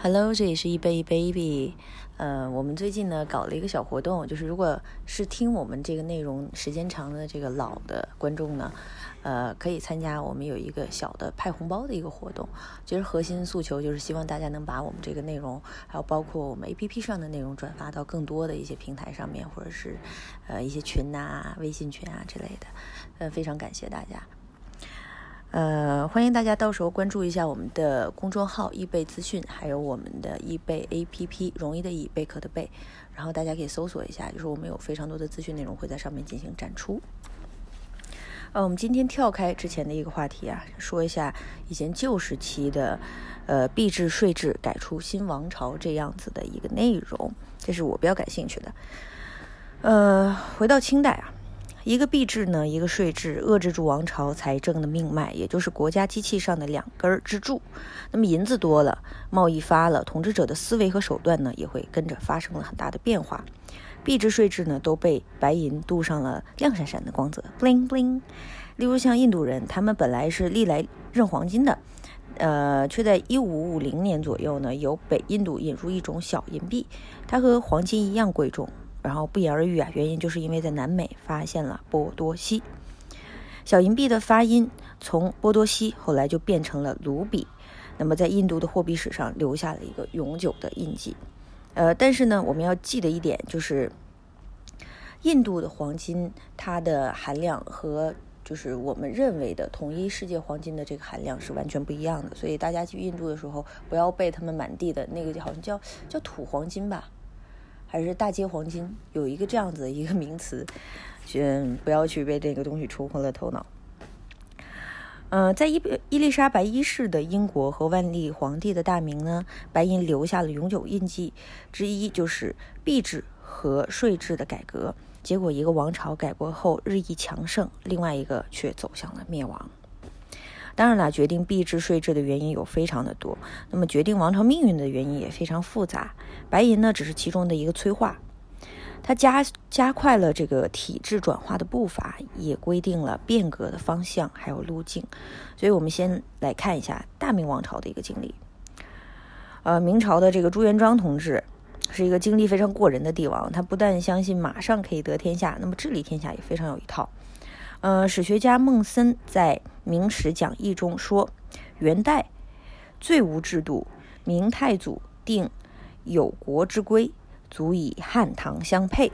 Hello，这里是一杯 baby。呃，我们最近呢搞了一个小活动，就是如果是听我们这个内容时间长的这个老的观众呢，呃，可以参加我们有一个小的派红包的一个活动。其实核心诉求就是希望大家能把我们这个内容，还有包括我们 APP 上的内容转发到更多的一些平台上面，或者是呃一些群呐、微信群啊之类的。呃，非常感谢大家。呃，欢迎大家到时候关注一下我们的公众号易贝资讯，还有我们的易贝 APP，容易的易，贝壳的贝，然后大家可以搜索一下，就是我们有非常多的资讯内容会在上面进行展出。呃，我们今天跳开之前的一个话题啊，说一下以前旧时期的呃币制税制改出新王朝这样子的一个内容，这是我比较感兴趣的。呃，回到清代啊。一个币制呢，一个税制，遏制住王朝财政的命脉，也就是国家机器上的两根支柱。那么银子多了，贸易发了，统治者的思维和手段呢，也会跟着发生了很大的变化。币制税制呢，都被白银镀上了亮闪闪的光泽，bling bling。例如像印度人，他们本来是历来认黄金的，呃，却在一五五零年左右呢，由北印度引入一种小银币，它和黄金一样贵重。然后不言而喻啊，原因就是因为在南美发现了波多西小银币的发音，从波多西后来就变成了卢比，那么在印度的货币史上留下了一个永久的印记。呃，但是呢，我们要记得一点就是，印度的黄金它的含量和就是我们认为的统一世界黄金的这个含量是完全不一样的，所以大家去印度的时候不要被他们满地的那个好像叫叫土黄金吧。还是大街黄金有一个这样子的一个名词，嗯，不要去被这个东西冲昏了头脑。呃，在伊伊丽莎白一世的英国和万历皇帝的大明呢，白银留下了永久印记之一，就是币制和税制的改革。结果，一个王朝改革后日益强盛，另外一个却走向了灭亡。当然了，决定币制税制的原因有非常的多，那么决定王朝命运的原因也非常复杂。白银呢，只是其中的一个催化，它加加快了这个体制转化的步伐，也规定了变革的方向还有路径。所以，我们先来看一下大明王朝的一个经历。呃，明朝的这个朱元璋同志是一个精力非常过人的帝王，他不但相信马上可以得天下，那么治理天下也非常有一套。呃，史学家孟森在《明史讲义》中说，元代最无制度，明太祖定有国之规，足以汉唐相配。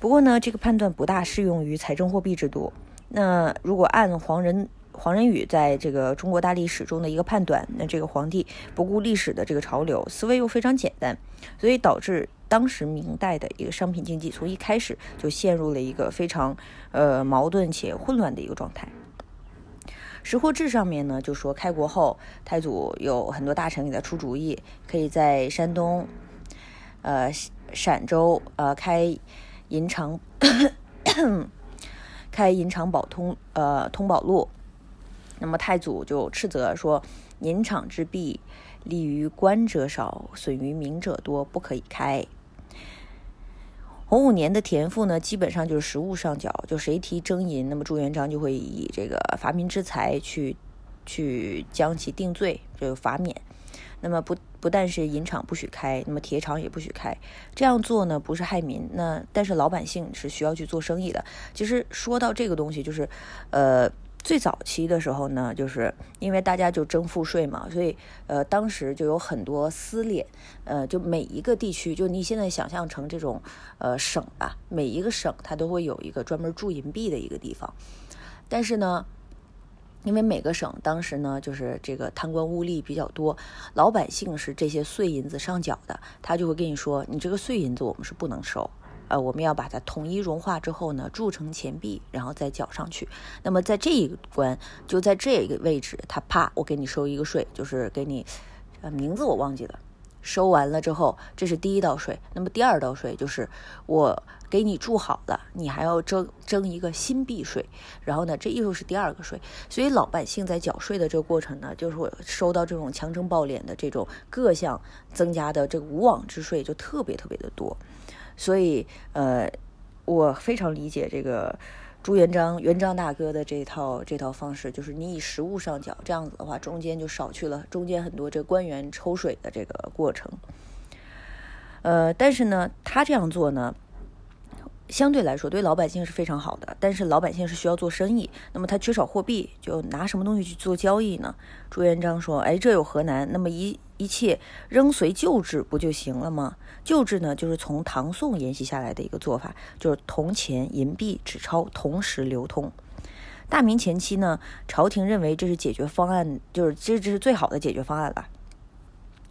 不过呢，这个判断不大适用于财政货币制度。那如果按黄仁黄仁宇在这个中国大历史中的一个判断，那这个皇帝不顾历史的这个潮流，思维又非常简单，所以导致。当时明代的一个商品经济从一开始就陷入了一个非常呃矛盾且混乱的一个状态。识货志上面呢就说，开国后太祖有很多大臣给他出主意，可以在山东、呃陕州呃开银厂，开银厂 宝通呃通宝路。那么太祖就斥责说，银厂之弊，利于官者少，损于民者多，不可以开。洪武年的田赋呢，基本上就是实物上缴，就谁提征银，那么朱元璋就会以这个罚民之财去，去将其定罪，就罚免。那么不不但是银厂不许开，那么铁厂也不许开。这样做呢，不是害民，那但是老百姓是需要去做生意的。其实说到这个东西，就是，呃。最早期的时候呢，就是因为大家就征赋税嘛，所以呃，当时就有很多私敛，呃，就每一个地区，就你现在想象成这种呃省吧，每一个省它都会有一个专门铸银币的一个地方。但是呢，因为每个省当时呢，就是这个贪官污吏比较多，老百姓是这些碎银子上缴的，他就会跟你说，你这个碎银子我们是不能收。呃，我们要把它统一融化之后呢，铸成钱币，然后再缴上去。那么在这一关，就在这个位置，他啪，我给你收一个税，就是给你，呃，名字我忘记了。收完了之后，这是第一道税。那么第二道税就是我给你铸好了，你还要征征一个新币税。然后呢，这又是第二个税。所以老百姓在缴税的这个过程呢，就是我收到这种强征暴敛的这种各项增加的这个无妄之税，就特别特别的多。所以，呃，我非常理解这个朱元璋元璋大哥的这套这套方式，就是你以实物上缴，这样子的话，中间就少去了中间很多这官员抽水的这个过程。呃，但是呢，他这样做呢，相对来说对老百姓是非常好的。但是老百姓是需要做生意，那么他缺少货币，就拿什么东西去做交易呢？朱元璋说：“哎，这有何难？那么一一切仍随旧制不就行了吗？旧制呢，就是从唐宋沿袭下来的一个做法，就是铜钱、银币、纸钞同时流通。大明前期呢，朝廷认为这是解决方案，就是这这是最好的解决方案了。”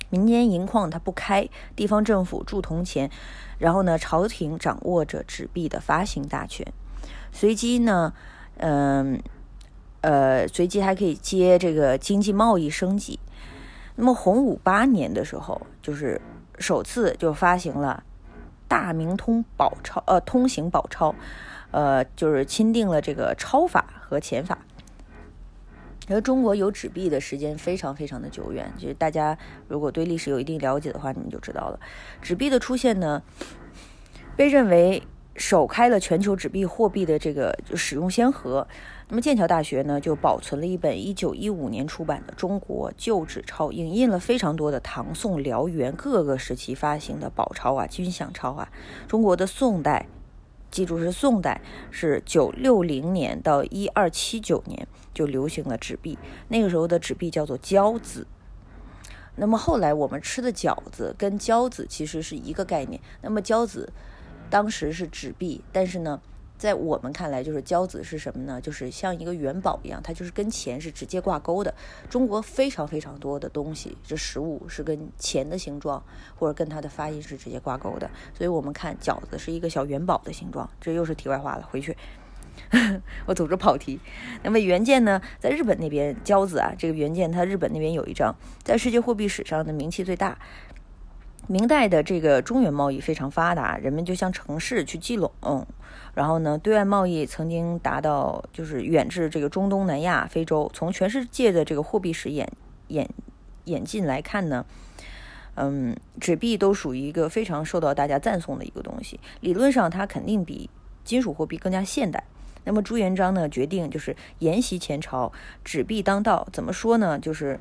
民间银矿它不开，地方政府铸铜钱，然后呢，朝廷掌握着纸币的发行大权。随机呢，嗯，呃，随机还可以接这个经济贸易升级。那么洪武八年的时候，就是首次就发行了大明通宝钞，呃，通行宝钞，呃，就是钦定了这个钞法和钱法。因为中国有纸币的时间非常非常的久远，就是大家如果对历史有一定了解的话，你们就知道了。纸币的出现呢，被认为首开了全球纸币货币的这个使用先河。那么剑桥大学呢，就保存了一本1915年出版的《中国旧纸钞》，影印了非常多的唐宋辽元各个时期发行的宝钞啊、军饷钞啊。中国的宋代。记住是宋代，是九六零年到一二七九年就流行了纸币。那个时候的纸币叫做交子。那么后来我们吃的饺子跟交子其实是一个概念。那么交子当时是纸币，但是呢。在我们看来，就是交子是什么呢？就是像一个元宝一样，它就是跟钱是直接挂钩的。中国非常非常多的东西，这食物是跟钱的形状或者跟它的发音是直接挂钩的。所以我们看饺子是一个小元宝的形状。这又是题外话了，回去 我总是跑题。那么原件呢，在日本那边交子啊，这个原件它日本那边有一张，在世界货币史上的名气最大。明代的这个中原贸易非常发达，人们就向城市去聚拢，然后呢，对外贸易曾经达到就是远至这个中东南亚、非洲。从全世界的这个货币史演演演进来看呢，嗯，纸币都属于一个非常受到大家赞颂的一个东西。理论上，它肯定比金属货币更加现代。那么朱元璋呢，决定就是沿袭前朝，纸币当道。怎么说呢？就是。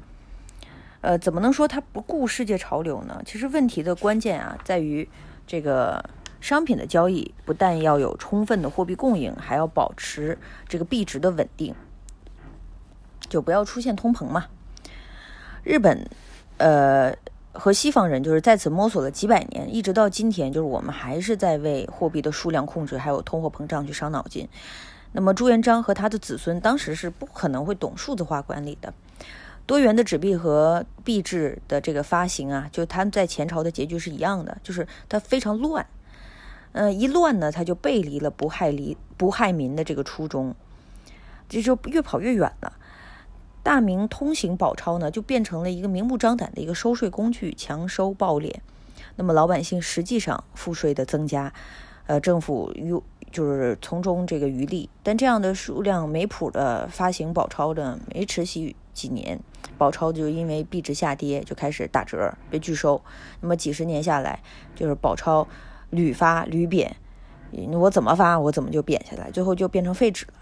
呃，怎么能说它不顾世界潮流呢？其实问题的关键啊，在于这个商品的交易不但要有充分的货币供应，还要保持这个币值的稳定，就不要出现通膨嘛。日本，呃，和西方人就是在此摸索了几百年，一直到今天，就是我们还是在为货币的数量控制还有通货膨胀去伤脑筋。那么朱元璋和他的子孙当时是不可能会懂数字化管理的。多元的纸币和币制的这个发行啊，就它在前朝的结局是一样的，就是它非常乱。嗯，一乱呢，它就背离了不害离不害民的这个初衷，这就越跑越远了。大明通行宝钞呢，就变成了一个明目张胆的一个收税工具，强收暴敛。那么老百姓实际上赋税的增加，呃，政府又就是从中这个渔利。但这样的数量没谱的发行宝钞的没持续几年。宝钞就因为币值下跌就开始打折，被拒收。那么几十年下来，就是宝钞屡发屡贬，我怎么发我怎么就贬下来，最后就变成废纸了。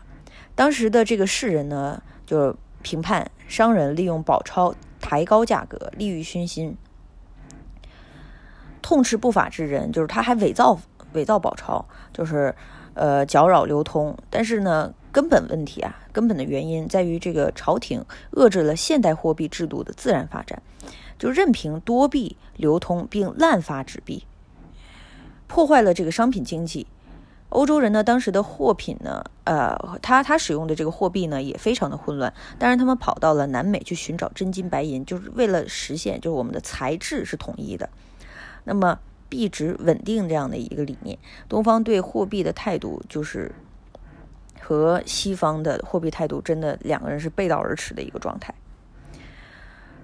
当时的这个世人呢，就评判商人利用宝钞抬高价格，利欲熏心，痛斥不法之人，就是他还伪造伪造宝钞，就是呃搅扰流通。但是呢。根本问题啊，根本的原因在于这个朝廷遏制了现代货币制度的自然发展，就任凭多币流通并滥发纸币，破坏了这个商品经济。欧洲人呢，当时的货品呢，呃，他他使用的这个货币呢也非常的混乱。当然，他们跑到了南美去寻找真金白银，就是为了实现就是我们的材质是统一的，那么币值稳定这样的一个理念。东方对货币的态度就是。和西方的货币态度真的两个人是背道而驰的一个状态。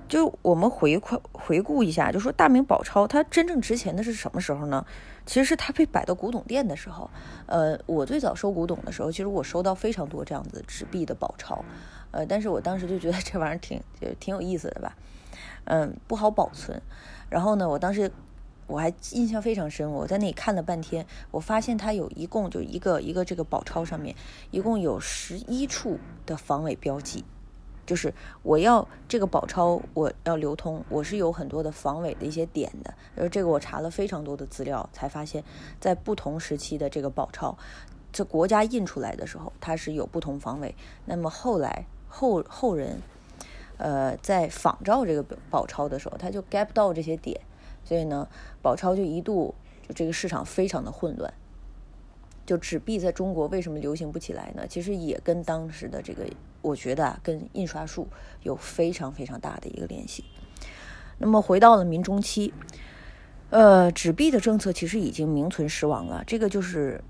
就我们回回回顾一下，就说大明宝钞它真正值钱的是什么时候呢？其实是它被摆到古董店的时候。呃，我最早收古董的时候，其实我收到非常多这样子纸币的宝钞。呃，但是我当时就觉得这玩意儿挺挺有意思的吧。嗯，不好保存。然后呢，我当时。我还印象非常深。我在那里看了半天，我发现它有一共就一个一个这个宝钞上面，一共有十一处的防伪标记。就是我要这个宝钞，我要流通，我是有很多的防伪的一些点的。而这个我查了非常多的资料，才发现，在不同时期的这个宝钞，这国家印出来的时候，它是有不同防伪。那么后来后后人，呃，在仿照这个宝钞的时候，他就 get 不到这些点，所以呢，宝钞就一度就这个市场非常的混乱。就纸币在中国为什么流行不起来呢？其实也跟当时的这个。我觉得啊，跟印刷术有非常非常大的一个联系。那么回到了明中期，呃，纸币的政策其实已经名存实亡了。这个就是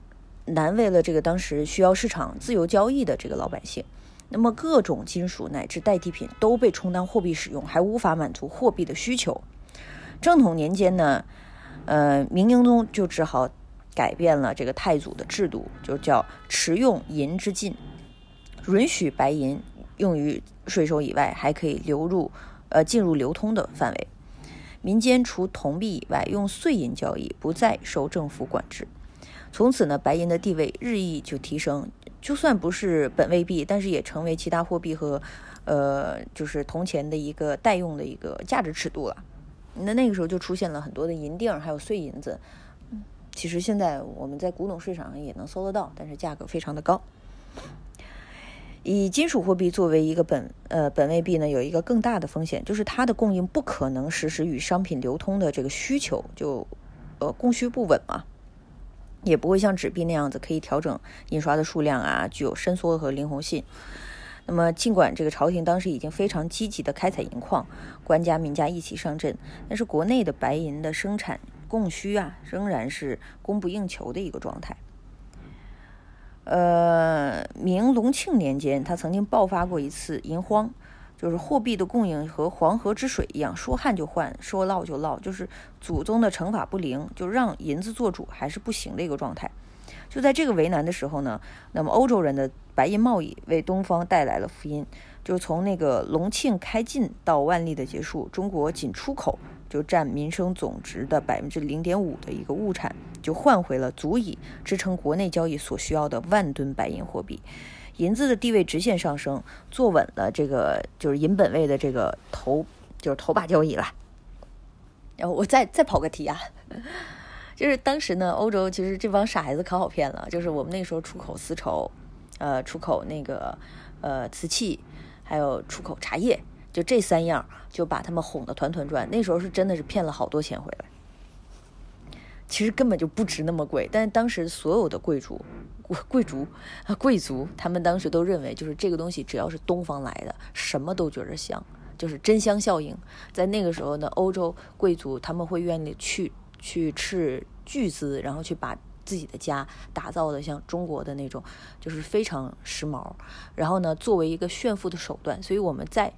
难为了这个当时需要市场自由交易的这个老百姓。那么各种金属乃至代替品都被充当货币使用，还无法满足货币的需求。正统年间呢，呃，明英宗就只好改变了这个太祖的制度，就叫持用银之禁。允许白银用于税收以外，还可以流入，呃，进入流通的范围。民间除铜币以外，用碎银交易不再受政府管制。从此呢，白银的地位日益就提升。就算不是本位币，但是也成为其他货币和，呃，就是铜钱的一个代用的一个价值尺度了。那那个时候就出现了很多的银锭，还有碎银子。其实现在我们在古董市场上也能搜得到，但是价格非常的高。以金属货币作为一个本呃本位币呢，有一个更大的风险，就是它的供应不可能实时与商品流通的这个需求就呃供需不稳嘛，也不会像纸币那样子可以调整印刷的数量啊，具有伸缩和灵活性。那么尽管这个朝廷当时已经非常积极的开采银矿，官家民家一起上阵，但是国内的白银的生产供需啊，仍然是供不应求的一个状态。呃，明隆庆年间，他曾经爆发过一次银荒，就是货币的供应和黄河之水一样，说旱就旱，说涝就涝，就是祖宗的惩罚不灵，就让银子做主还是不行的一个状态。就在这个为难的时候呢，那么欧洲人的白银贸易为东方带来了福音，就是从那个隆庆开禁到万历的结束，中国仅出口。就占民生总值的百分之零点五的一个物产，就换回了足以支撑国内交易所需要的万吨白银货币，银子的地位直线上升，坐稳了这个就是银本位的这个头，就是头把交椅了。然后我再再跑个题啊，就是当时呢，欧洲其实这帮傻孩子可好骗了，就是我们那时候出口丝绸，呃，出口那个呃瓷器，还有出口茶叶。就这三样，就把他们哄得团团转。那时候是真的是骗了好多钱回来，其实根本就不值那么贵。但是当时所有的贵族、贵族、贵族，他们当时都认为，就是这个东西只要是东方来的，什么都觉着香，就是真香效应。在那个时候呢，欧洲贵族他们会愿意去去斥巨资，然后去把自己的家打造的像中国的那种，就是非常时髦。然后呢，作为一个炫富的手段，所以我们在。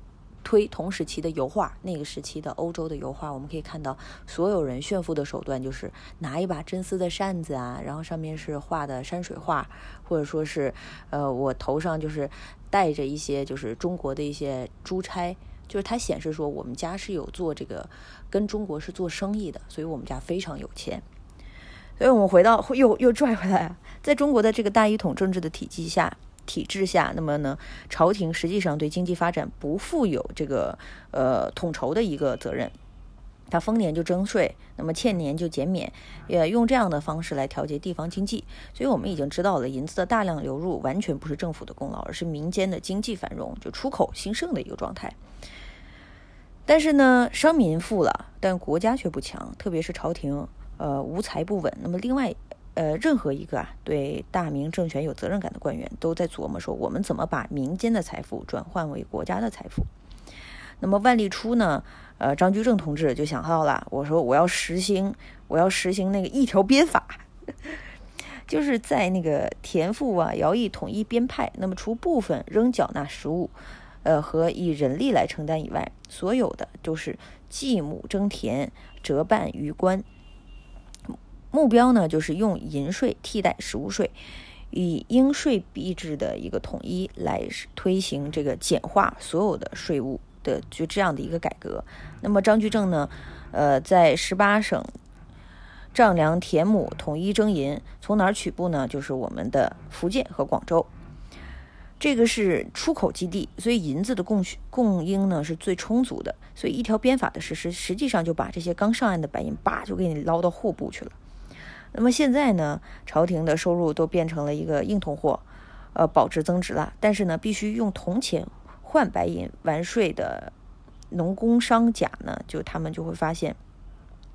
推同时期的油画，那个时期的欧洲的油画，我们可以看到，所有人炫富的手段就是拿一把真丝的扇子啊，然后上面是画的山水画，或者说是，呃，我头上就是戴着一些就是中国的一些珠钗，就是它显示说我们家是有做这个跟中国是做生意的，所以我们家非常有钱。所以我们回到又又拽回来，在中国的这个大一统政治的体系下。体制下，那么呢，朝廷实际上对经济发展不负有这个呃统筹的一个责任，他丰年就征税，那么欠年就减免，也用这样的方式来调节地方经济。所以我们已经知道了，银子的大量流入完全不是政府的功劳，而是民间的经济繁荣，就出口兴盛的一个状态。但是呢，商民富了，但国家却不强，特别是朝廷呃无财不稳。那么另外。呃，任何一个啊对大明政权有责任感的官员，都在琢磨说，我们怎么把民间的财富转换为国家的财富。那么万历初呢，呃，张居正同志就想到了，我说我要实行，我要实行那个一条鞭法，就是在那个田赋啊、徭役统一编派，那么除部分仍缴纳实物，呃和以人力来承担以外，所有的就是继母征田，折半于官。目标呢，就是用银税替代实物税，以应税币制的一个统一来推行这个简化所有的税务的就这样的一个改革。那么张居正呢，呃，在十八省丈量田亩，统一征银。从哪儿取布呢？就是我们的福建和广州。这个是出口基地，所以银子的供需供应呢是最充足的。所以一条鞭法的实施，实际上就把这些刚上岸的白银，叭就给你捞到户部去了。那么现在呢，朝廷的收入都变成了一个硬通货，呃，保值增值了。但是呢，必须用铜钱换白银完税的农工商贾呢，就他们就会发现，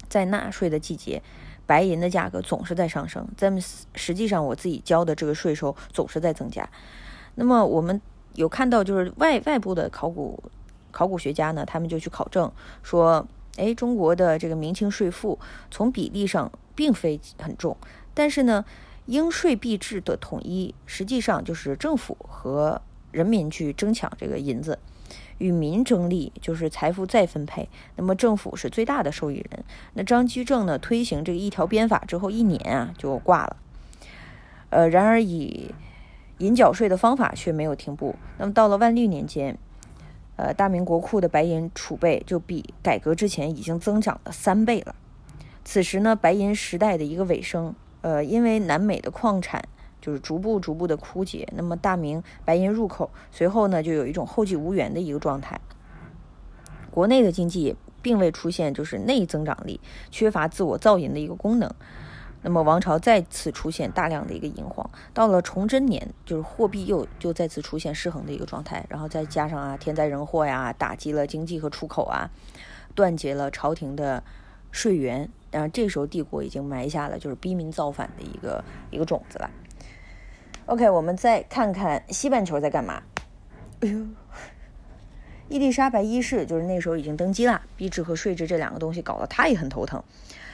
在纳税的季节，白银的价格总是在上升。咱们实际上我自己交的这个税收总是在增加。那么我们有看到，就是外外部的考古考古学家呢，他们就去考证说，哎，中国的这个明清税赋从比例上并非很重，但是呢，应税币制的统一，实际上就是政府和人民去争抢这个银子，与民争利，就是财富再分配。那么政府是最大的受益人。那张居正呢，推行这个一条鞭法之后，一年啊就挂了。呃，然而以银缴税的方法却没有停步。那么到了万历年间，呃，大明国库的白银储备就比改革之前已经增长了三倍了。此时呢，白银时代的一个尾声，呃，因为南美的矿产就是逐步逐步的枯竭，那么大明白银入口随后呢，就有一种后继无源的一个状态。国内的经济并未出现就是内增长力，缺乏自我造银的一个功能。那么王朝再次出现大量的一个银荒，到了崇祯年，就是货币又就再次出现失衡的一个状态，然后再加上啊天灾人祸呀，打击了经济和出口啊，断绝了朝廷的税源，然后这时候帝国已经埋下了就是逼民造反的一个一个种子了。OK，我们再看看西半球在干嘛？哎呦，伊丽莎白一世就是那时候已经登基了，币制和税制这两个东西搞得他也很头疼。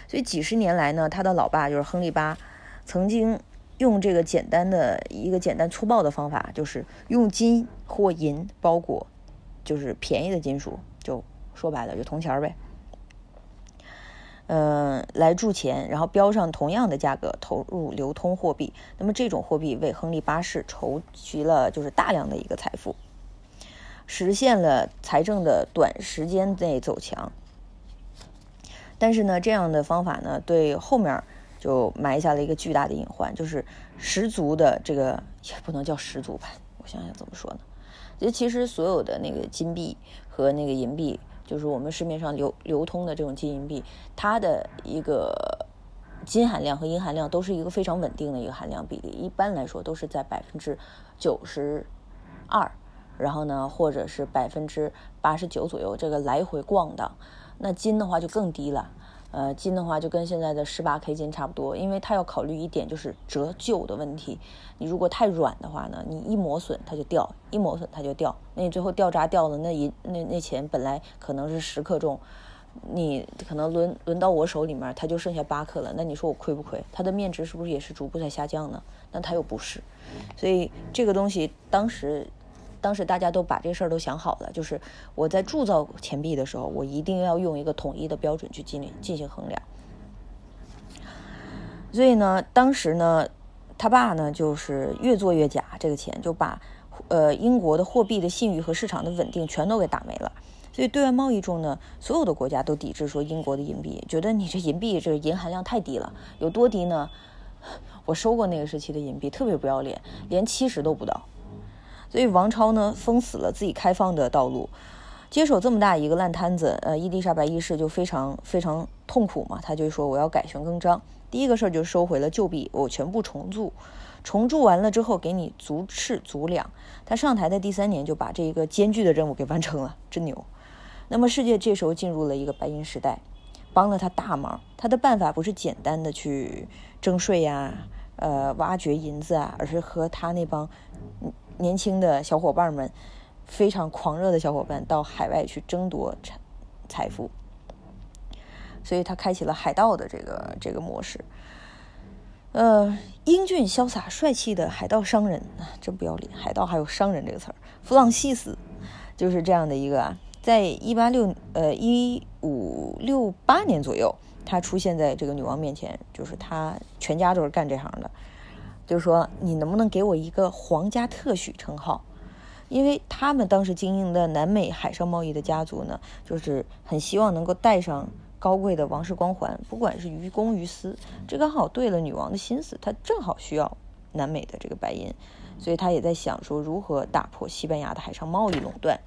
所以几十年来呢，他的老爸就是亨利八，曾经用这个简单的一个简单粗暴的方法，就是用金或银包裹，就是便宜的金属，就说白了就铜钱儿呗，嗯，来铸钱，然后标上同样的价格投入流通货币。那么这种货币为亨利八世筹集了就是大量的一个财富，实现了财政的短时间内走强。但是呢，这样的方法呢，对后面就埋下了一个巨大的隐患，就是十足的这个也不能叫十足吧，我想想怎么说呢？就其实所有的那个金币和那个银币，就是我们市面上流流通的这种金银币，它的一个金含量和银含量都是一个非常稳定的一个含量比例，一般来说都是在百分之九十二，然后呢，或者是百分之八十九左右，这个来回逛荡。那金的话就更低了，呃，金的话就跟现在的十八 K 金差不多，因为它要考虑一点就是折旧的问题。你如果太软的话呢，你一磨损它就掉，一磨损它就掉。那你最后掉渣掉了，那一那那钱本来可能是十克重，你可能轮轮到我手里面，它就剩下八克了。那你说我亏不亏？它的面值是不是也是逐步在下降呢？那它又不是，所以这个东西当时。当时大家都把这事儿都想好了，就是我在铸造钱币的时候，我一定要用一个统一的标准去进进行衡量。所以呢，当时呢，他爸呢就是越做越假，这个钱就把呃英国的货币的信誉和市场的稳定全都给打没了。所以对外贸易中呢，所有的国家都抵制说英国的银币，觉得你这银币这银含量太低了，有多低呢？我收过那个时期的银币，特别不要脸，连七十都不到。所以王超呢封死了自己开放的道路，接手这么大一个烂摊子，呃，伊丽莎白一世就非常非常痛苦嘛，他就说我要改弦更张。第一个事儿就收回了旧币，我全部重铸，重铸完了之后给你足赤足两。他上台的第三年就把这一个艰巨的任务给完成了，真牛。那么世界这时候进入了一个白银时代，帮了他大忙。他的办法不是简单的去征税呀，呃，挖掘银子啊，而是和他那帮。年轻的小伙伴们，非常狂热的小伙伴到海外去争夺财财富，所以他开启了海盗的这个这个模式。呃，英俊潇洒帅气的海盗商人啊，真不要脸！海盗还有商人这个词儿，弗朗西斯就是这样的一个啊，在一八六呃一五六八年左右，他出现在这个女王面前，就是他全家都是干这行的。就是说，你能不能给我一个皇家特许称号？因为他们当时经营的南美海上贸易的家族呢，就是很希望能够带上高贵的王室光环，不管是于公于私，这刚好对了女王的心思，她正好需要南美的这个白银，所以她也在想说如何打破西班牙的海上贸易垄断。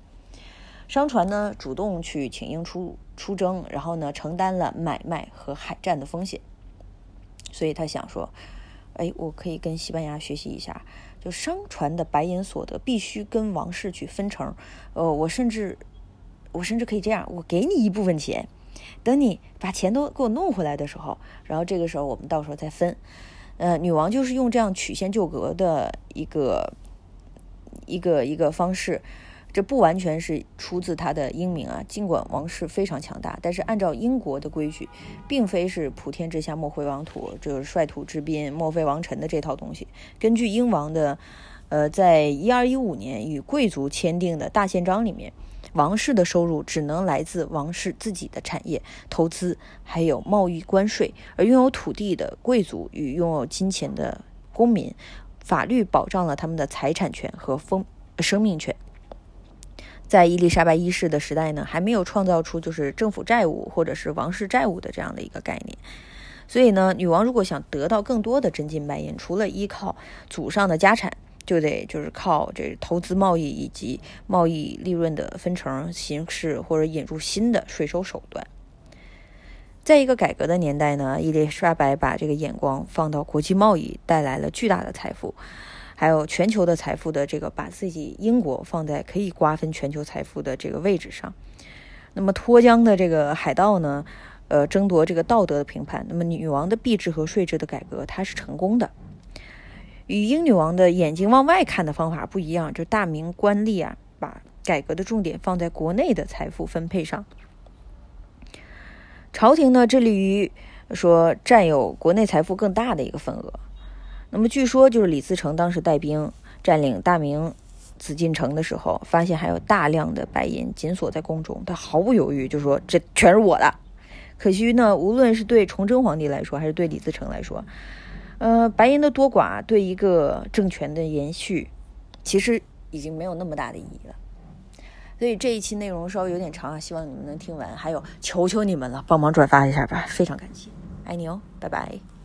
商船呢主动去请缨出出征，然后呢承担了买卖和海战的风险，所以他想说，哎，我可以跟西班牙学习一下，就商船的白银所得必须跟王室去分成，呃，我甚至我甚至可以这样，我给你一部分钱，等你把钱都给我弄回来的时候，然后这个时候我们到时候再分。呃，女王就是用这样曲线救国的一个一个一个方式。这不完全是出自他的英明啊，尽管王室非常强大，但是按照英国的规矩，并非是普天之下莫非王土，就是率土之滨莫非王臣的这套东西。根据英王的，呃，在一二一五年与贵族签订的大宪章里面，王室的收入只能来自王室自己的产业、投资，还有贸易关税，而拥有土地的贵族与拥有金钱的公民，法律保障了他们的财产权和风生命权。在伊丽莎白一世的时代呢，还没有创造出就是政府债务或者是王室债务的这样的一个概念，所以呢，女王如果想得到更多的真金白银，除了依靠祖上的家产，就得就是靠这投资贸易以及贸易利润的分成形式，或者引入新的税收手段。在一个改革的年代呢，伊丽莎白把这个眼光放到国际贸易，带来了巨大的财富。还有全球的财富的这个，把自己英国放在可以瓜分全球财富的这个位置上。那么脱缰的这个海盗呢，呃，争夺这个道德的评判。那么女王的币制和税制的改革，它是成功的。与英女王的眼睛往外看的方法不一样，就大明官吏啊，把改革的重点放在国内的财富分配上。朝廷呢，致力于说占有国内财富更大的一个份额。那么据说，就是李自成当时带兵占领大明紫禁城的时候，发现还有大量的白银紧锁在宫中，他毫不犹豫就说：“这全是我的。”可惜呢，无论是对崇祯皇帝来说，还是对李自成来说，呃，白银的多寡对一个政权的延续，其实已经没有那么大的意义了。所以这一期内容稍微有点长啊，希望你们能听完。还有，求求你们了，帮忙转发一下吧，非常感谢，爱你哦，拜拜。